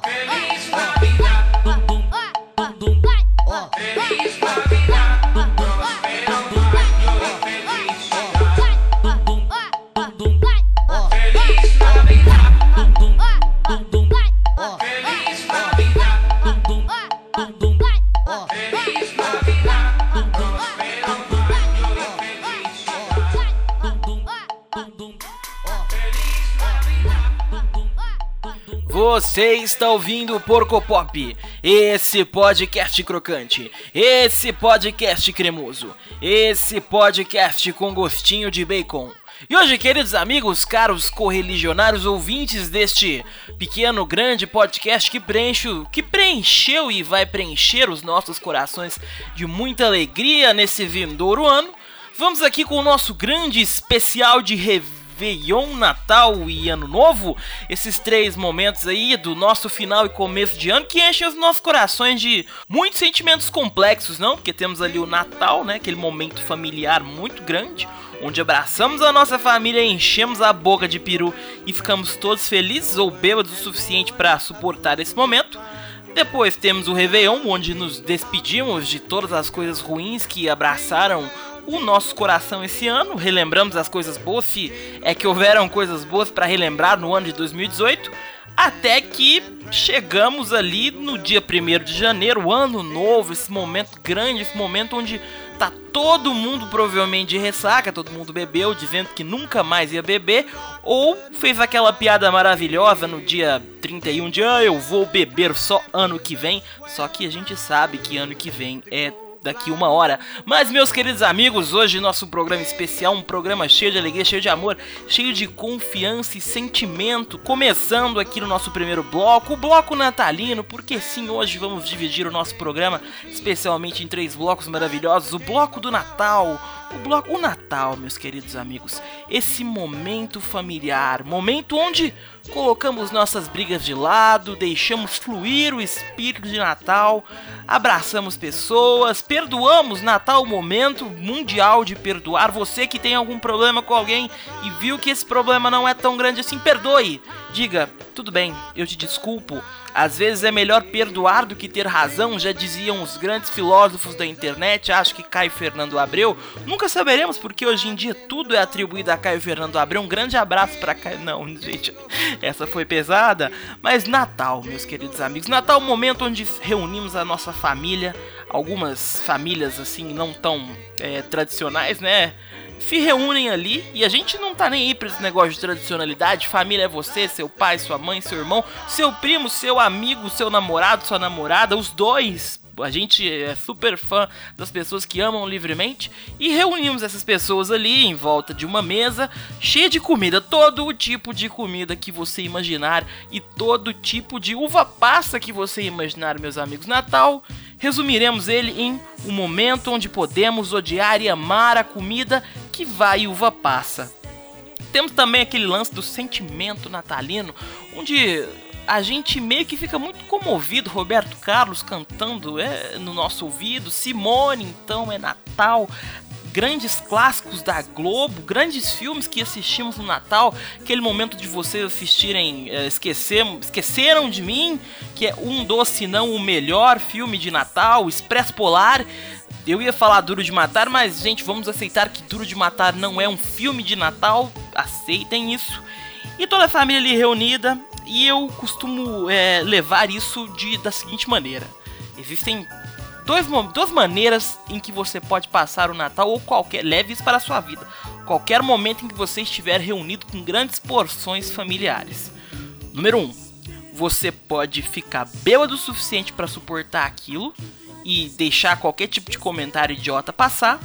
Feliz Você está ouvindo o Porco Pop, esse podcast crocante, esse podcast cremoso, esse podcast com gostinho de bacon. E hoje, queridos amigos, caros correligionários ouvintes deste pequeno, grande podcast que, preenche, que preencheu e vai preencher os nossos corações de muita alegria nesse vindouro ano, vamos aqui com o nosso grande especial de Réveillon, Natal e Ano Novo, esses três momentos aí do nosso final e começo de ano que enchem os nossos corações de muitos sentimentos complexos, não? Porque temos ali o Natal, né? Aquele momento familiar muito grande, onde abraçamos a nossa família, enchemos a boca de peru e ficamos todos felizes ou bêbados o suficiente para suportar esse momento. Depois temos o Réveillon, onde nos despedimos de todas as coisas ruins que abraçaram o nosso coração esse ano. Relembramos as coisas boas, se é que houveram coisas boas para relembrar no ano de 2018. Até que chegamos ali no dia 1 de janeiro, ano novo, esse momento grande, esse momento onde tá todo mundo provavelmente de ressaca, todo mundo bebeu, dizendo que nunca mais ia beber, ou fez aquela piada maravilhosa no dia 31 de ah, eu vou beber só ano que vem, só que a gente sabe que ano que vem é daqui uma hora. Mas, meus queridos amigos, hoje nosso programa especial, um programa cheio de alegria, cheio de amor, cheio de confiança e sentimento. Começando aqui no nosso primeiro bloco, o bloco natalino, porque sim, hoje vamos dividir o nosso programa especialmente em três blocos maravilhosos: o bloco do Natal. O bloco o Natal, meus queridos amigos, esse momento familiar, momento onde colocamos nossas brigas de lado, deixamos fluir o espírito de Natal, abraçamos pessoas, perdoamos Natal, momento mundial de perdoar. Você que tem algum problema com alguém e viu que esse problema não é tão grande assim, perdoe. Diga, tudo bem, eu te desculpo. Às vezes é melhor perdoar do que ter razão, já diziam os grandes filósofos da internet, acho que Caio Fernando Abreu. Nunca saberemos porque hoje em dia tudo é atribuído a Caio Fernando Abreu. Um grande abraço para Caio. Não, gente, essa foi pesada. Mas Natal, meus queridos amigos, Natal é o momento onde reunimos a nossa família, algumas famílias assim não tão é, tradicionais, né? se reúnem ali e a gente não tá nem aí pra esse negócio de tradicionalidade. Família é você, seu pai, sua mãe, seu irmão, seu primo, seu amigo, seu namorado, sua namorada, os dois. A gente é super fã das pessoas que amam livremente e reunimos essas pessoas ali em volta de uma mesa cheia de comida, todo o tipo de comida que você imaginar e todo tipo de uva passa que você imaginar, meus amigos. Natal resumiremos ele em um momento onde podemos odiar e amar a comida que vai uva passa. Temos também aquele lance do sentimento natalino, onde a gente meio que fica muito comovido, Roberto Carlos cantando é, no nosso ouvido, Simone então é Natal, grandes clássicos da Globo, grandes filmes que assistimos no Natal, aquele momento de vocês assistirem é, esquecer, Esqueceram de Mim, que é um dos, se não o melhor filme de Natal, Expresso Polar. Eu ia falar Duro de Matar, mas gente, vamos aceitar que Duro de Matar não é um filme de Natal, aceitem isso. E toda a família ali reunida, e eu costumo é, levar isso de, da seguinte maneira: existem dois, duas maneiras em que você pode passar o Natal ou qualquer. Leve isso para a sua vida. Qualquer momento em que você estiver reunido com grandes porções familiares. Número 1. Um, você pode ficar bêbado o suficiente para suportar aquilo e deixar qualquer tipo de comentário idiota passar.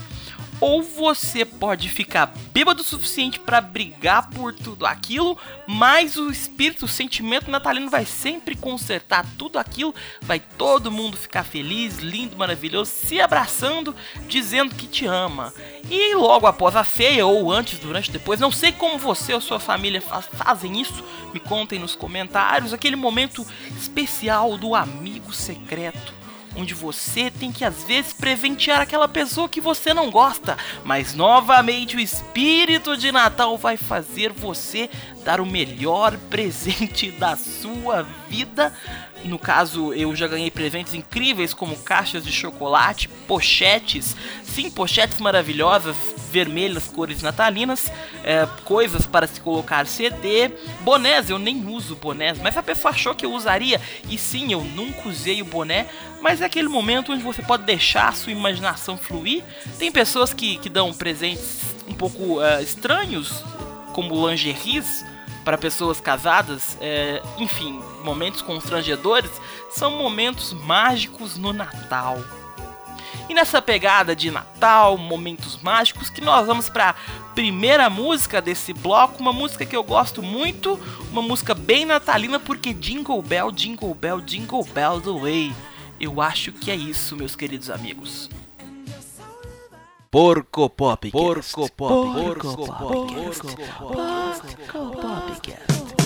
Ou você pode ficar bêbado o suficiente para brigar por tudo aquilo, mas o espírito, o sentimento natalino vai sempre consertar tudo aquilo, vai todo mundo ficar feliz, lindo, maravilhoso, se abraçando, dizendo que te ama. E logo após a ceia, ou antes, durante, depois, não sei como você ou sua família faz, fazem isso, me contem nos comentários, aquele momento especial do amigo secreto onde você tem que às vezes presentear aquela pessoa que você não gosta, mas novamente o espírito de Natal vai fazer você dar o melhor presente da sua vida no caso, eu já ganhei presentes incríveis como caixas de chocolate, pochetes, sim, pochetes maravilhosas, vermelhas, cores natalinas, é, coisas para se colocar CD, bonés, eu nem uso bonés, mas a pessoa achou que eu usaria, e sim, eu nunca usei o boné, mas é aquele momento onde você pode deixar a sua imaginação fluir. Tem pessoas que, que dão presentes um pouco uh, estranhos, como lingeries, para pessoas casadas, é, enfim, momentos constrangedores, são momentos mágicos no Natal. E nessa pegada de Natal, momentos mágicos, que nós vamos para a primeira música desse bloco, uma música que eu gosto muito, uma música bem natalina, porque Jingle Bell, Jingle Bell, Jingle Bell the Way. Eu acho que é isso, meus queridos amigos. Porco Pop. Porco Pop. Porco Pop. Porco Pop. Porco Popcast.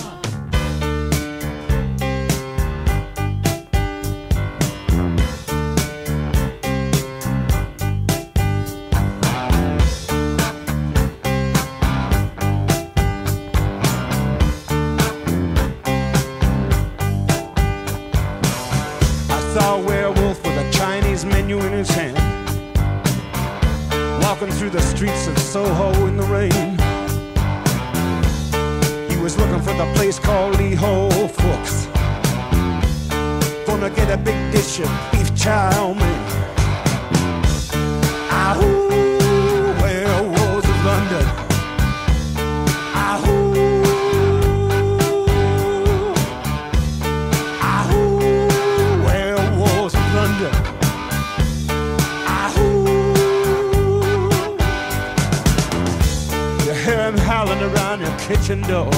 Kitchen door.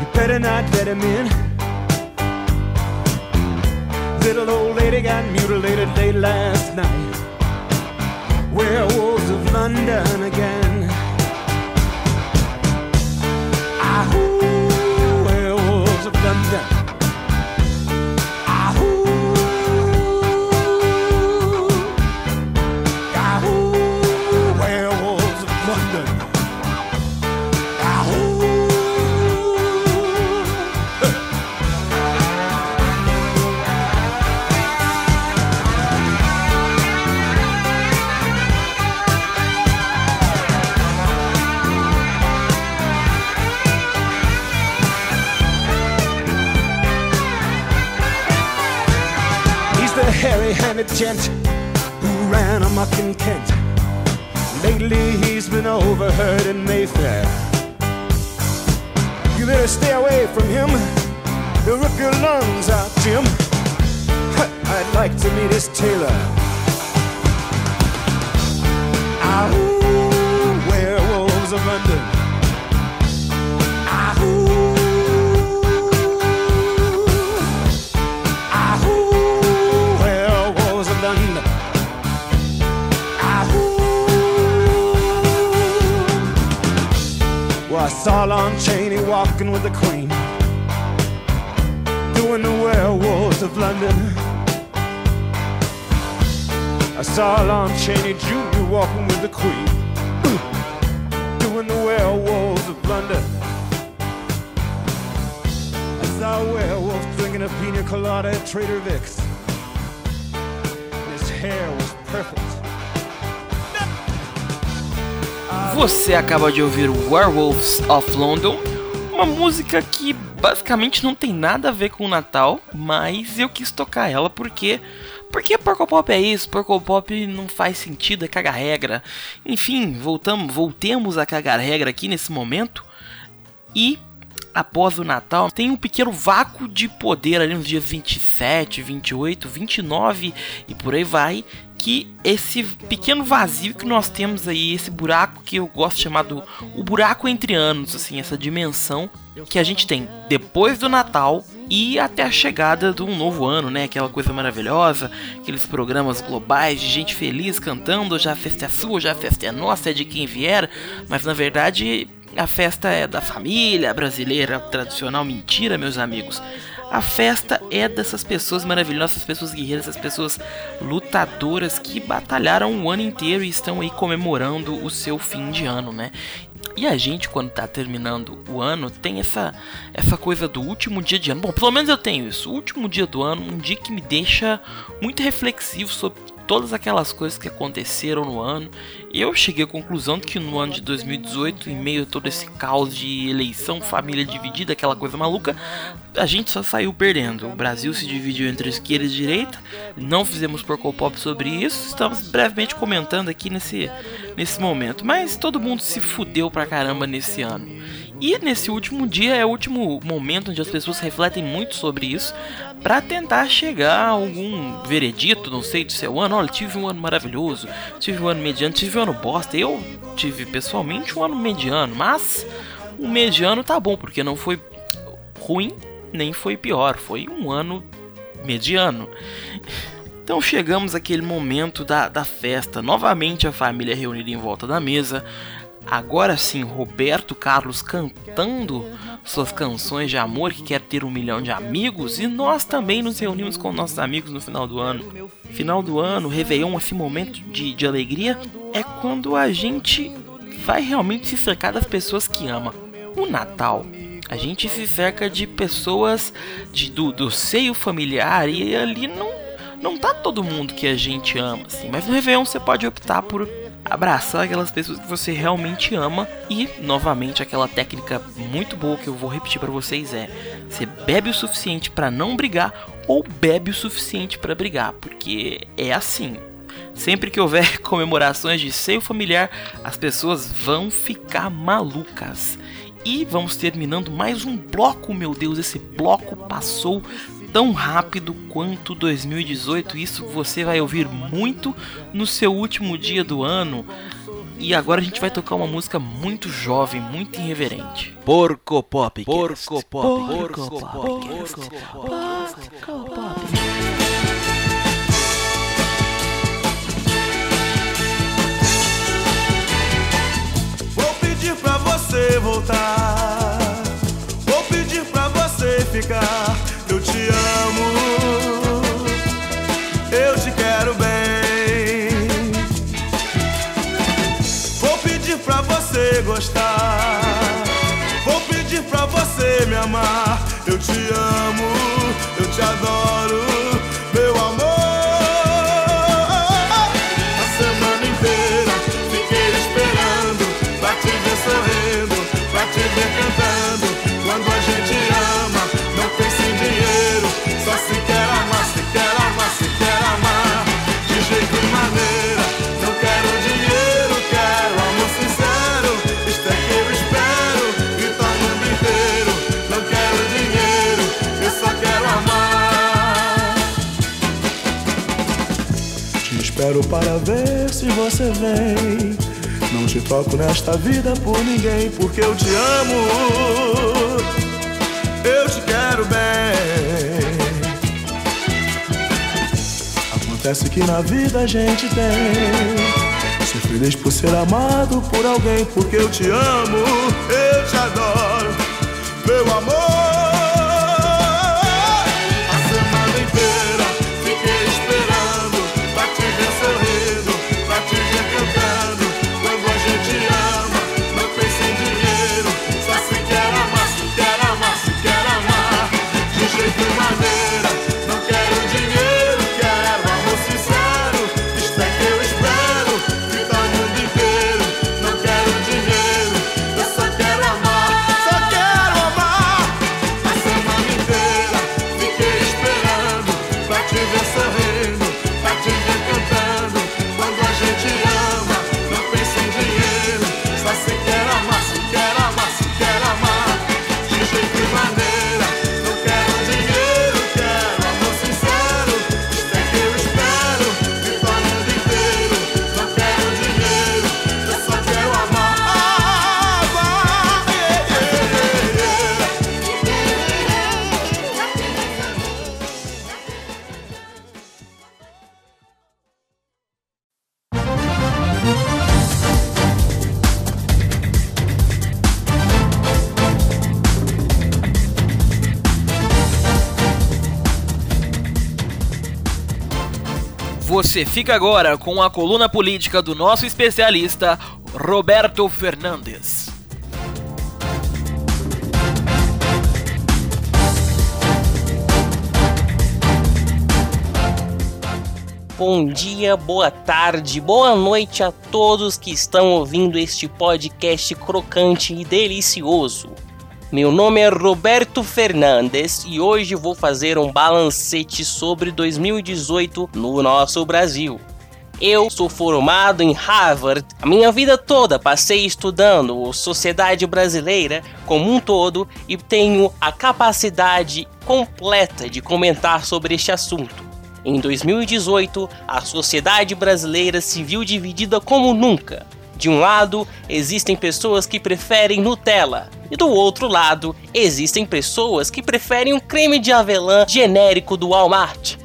You better not let him in. Little old lady got mutilated late last night. Werewolves of London again. Gent who ran amok in Kent. Lately he's been overheard in Mayfair. You better stay away from him. He'll rip your lungs out, Jim. I'd like to meet his tailor. Ahoo, saw Lon Chaney walking with the Queen, doing the werewolves of London. I saw Lon Chaney Jr. walking with the Queen, doing the werewolves of London. I saw a werewolf drinking a pina colada at Trader Vic's. His hair was perfect. Você acaba de ouvir Werewolves of London, uma música que basicamente não tem nada a ver com o Natal, mas eu quis tocar ela porque porque Porco Pop é isso, Porco Pop não faz sentido, é cagar regra. Enfim, voltamos, voltemos a cagar regra aqui nesse momento e após o Natal, tem um pequeno vácuo de poder ali nos dias 27, 28, 29 e por aí vai, que esse pequeno vazio que nós temos aí, esse buraco que eu gosto de chamar do o buraco entre anos, assim, essa dimensão que a gente tem depois do Natal e até a chegada de um novo ano, né? Aquela coisa maravilhosa, aqueles programas globais de gente feliz cantando, já a festa é sua, já a festa é nossa, é de quem vier, mas na verdade a festa é da família brasileira tradicional. Mentira, meus amigos. A festa é dessas pessoas maravilhosas, essas pessoas guerreiras, essas pessoas lutadoras que batalharam o ano inteiro e estão aí comemorando o seu fim de ano, né? E a gente, quando tá terminando o ano, tem essa, essa coisa do último dia de ano. Bom, pelo menos eu tenho isso. O último dia do ano, um dia que me deixa muito reflexivo sobre todas aquelas coisas que aconteceram no ano. Eu cheguei à conclusão que no ano de 2018, em meio a todo esse caos de eleição, família dividida, aquela coisa maluca, a gente só saiu perdendo. O Brasil se dividiu entre esquerda e direita. Não fizemos Porcopop sobre isso. Estamos brevemente comentando aqui nesse, nesse momento. Mas todo mundo se fudeu pra caramba nesse ano. E nesse último dia é o último momento onde as pessoas refletem muito sobre isso para tentar chegar a algum veredito, não sei, do seu ano. Olha, tive um ano maravilhoso, tive um ano mediano, tive um ano bosta. Eu tive pessoalmente um ano mediano, mas o mediano tá bom, porque não foi ruim nem foi pior, foi um ano mediano. Então chegamos àquele momento da, da festa, novamente a família reunida em volta da mesa, Agora sim, Roberto Carlos cantando suas canções de amor que quer ter um milhão de amigos e nós também nos reunimos com nossos amigos no final do ano. Final do ano, Réveillon, esse momento de, de alegria é quando a gente vai realmente se cercar das pessoas que ama. O Natal, a gente se cerca de pessoas de, do, do seio familiar e ali não, não tá todo mundo que a gente ama, assim. Mas no Réveillon você pode optar por abraçar aquelas pessoas que você realmente ama e novamente aquela técnica muito boa que eu vou repetir para vocês é: você bebe o suficiente para não brigar ou bebe o suficiente para brigar, porque é assim. Sempre que houver comemorações de seio familiar, as pessoas vão ficar malucas. E vamos terminando mais um bloco, meu Deus, esse bloco passou tão rápido quanto 2018. Isso você vai ouvir muito no seu último dia do ano. E agora a gente vai tocar uma música muito jovem, muito irreverente. Porco Pop. Porco Pop. Porco Pop. Porco Pop. Vou pedir pra você voltar. Vou pedir pra você ficar. Gostar. Vou pedir pra você me amar. Eu te amo. Para ver se você vem. Não te troco nesta vida por ninguém, porque eu te amo. Eu te quero bem. Acontece que na vida a gente tem. Ser feliz por ser amado por alguém, porque eu te amo. Eu te adoro, meu amor. Você fica agora com a coluna política do nosso especialista, Roberto Fernandes. Bom dia, boa tarde, boa noite a todos que estão ouvindo este podcast crocante e delicioso. Meu nome é Roberto Fernandes e hoje vou fazer um balancete sobre 2018 no nosso Brasil. Eu sou formado em Harvard. A minha vida toda passei estudando sociedade brasileira como um todo e tenho a capacidade completa de comentar sobre este assunto. Em 2018, a sociedade brasileira se viu dividida como nunca. De um lado, existem pessoas que preferem Nutella, e do outro lado, existem pessoas que preferem um creme de avelã genérico do Walmart.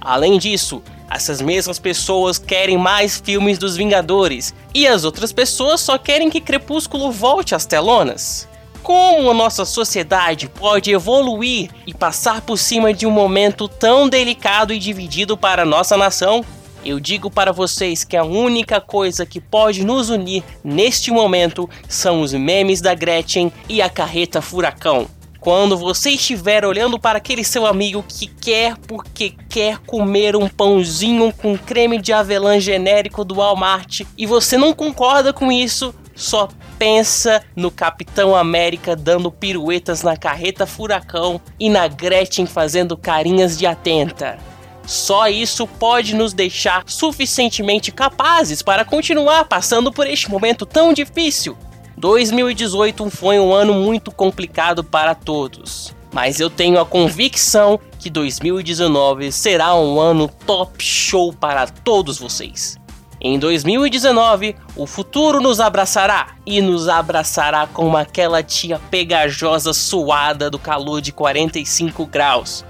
Além disso, essas mesmas pessoas querem mais filmes dos Vingadores, e as outras pessoas só querem que Crepúsculo volte às telonas. Como a nossa sociedade pode evoluir e passar por cima de um momento tão delicado e dividido para a nossa nação? Eu digo para vocês que a única coisa que pode nos unir neste momento são os memes da Gretchen e a carreta furacão. Quando você estiver olhando para aquele seu amigo que quer porque quer comer um pãozinho com creme de avelã genérico do Walmart e você não concorda com isso, só pensa no Capitão América dando piruetas na carreta furacão e na Gretchen fazendo carinhas de atenta. Só isso pode nos deixar suficientemente capazes para continuar passando por este momento tão difícil. 2018 foi um ano muito complicado para todos, mas eu tenho a convicção que 2019 será um ano top show para todos vocês. Em 2019, o futuro nos abraçará e nos abraçará como aquela tia pegajosa suada do calor de 45 graus.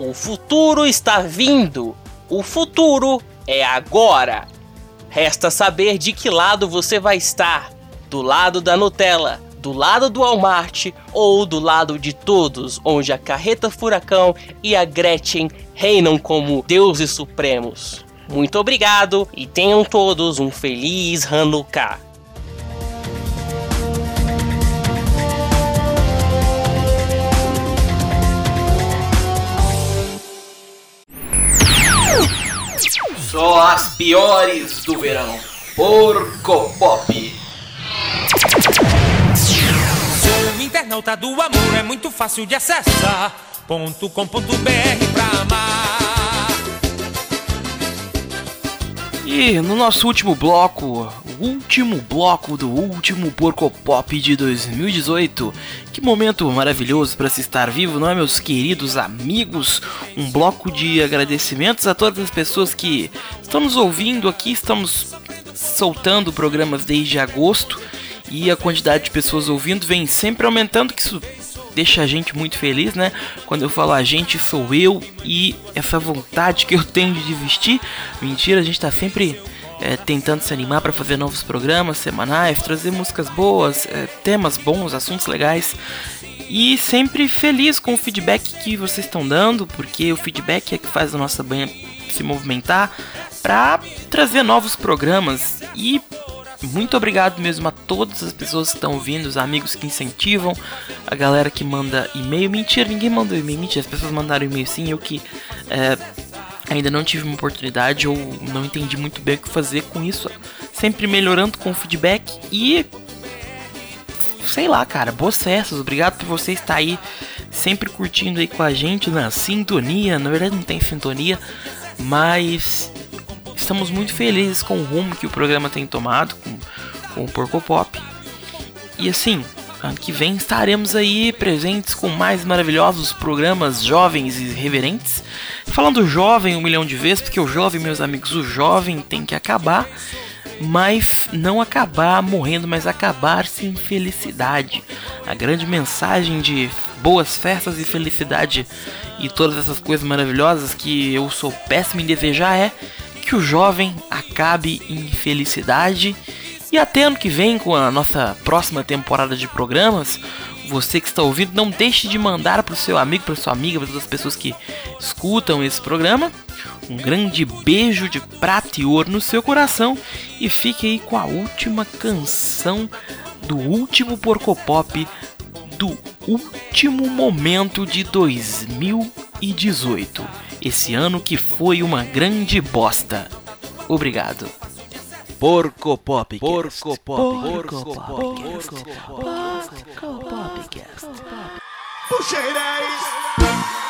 O futuro está vindo. O futuro é agora. Resta saber de que lado você vai estar: do lado da Nutella, do lado do Walmart ou do lado de todos, onde a carreta furacão e a Gretchen reinam como deuses supremos. Muito obrigado e tenham todos um feliz Hanukkah. Só as piores do verão. Porco Pop. O internauta do amor é muito fácil de acessar. Ponto com ponto BR pra amar. E no nosso último bloco, último bloco do último Porco Pop de 2018. Que momento maravilhoso para se estar vivo, não é, meus queridos amigos? Um bloco de agradecimentos a todas as pessoas que estão nos ouvindo aqui. Estamos soltando programas desde agosto e a quantidade de pessoas ouvindo vem sempre aumentando, que isso deixa a gente muito feliz, né? Quando eu falo a gente, sou eu e essa vontade que eu tenho de vestir. Mentira, a gente tá sempre é, tentando se animar para fazer novos programas semanais, trazer músicas boas, é, temas bons, assuntos legais. E sempre feliz com o feedback que vocês estão dando, porque o feedback é que faz a nossa banha se movimentar para trazer novos programas. E muito obrigado mesmo a todas as pessoas que estão ouvindo, os amigos que incentivam, a galera que manda e-mail. Mentira, ninguém mandou e-mail, mentira, as pessoas mandaram e-mail sim, eu que é, ainda não tive uma oportunidade ou não entendi muito bem o que fazer com isso. Sempre melhorando com o feedback e. Sei lá, cara, boas festas, obrigado por você estar aí sempre curtindo aí com a gente na sintonia. Na verdade, não tem sintonia, mas estamos muito felizes com o rumo que o programa tem tomado com, com o Porco Pop. E assim, ano que vem estaremos aí presentes com mais maravilhosos programas jovens e reverentes. Falando jovem um milhão de vezes, porque o jovem, meus amigos, o jovem tem que acabar, mas não acabar morrendo, mas acabar sem felicidade. A grande mensagem de boas festas e felicidade e todas essas coisas maravilhosas que eu sou péssimo em desejar é que o jovem acabe em felicidade. E até ano que vem, com a nossa próxima temporada de programas, você que está ouvindo, não deixe de mandar para o seu amigo, para sua amiga, para todas as pessoas que escutam esse programa, Um grande beijo de prata e ouro no seu coração e fique aí com a última canção do último Porcopop do último momento de 2018. Esse ano que foi uma grande bosta. Obrigado. Porco Pop. Porco Pop. Porco Pop. Porco Pop. Puxa, Reis!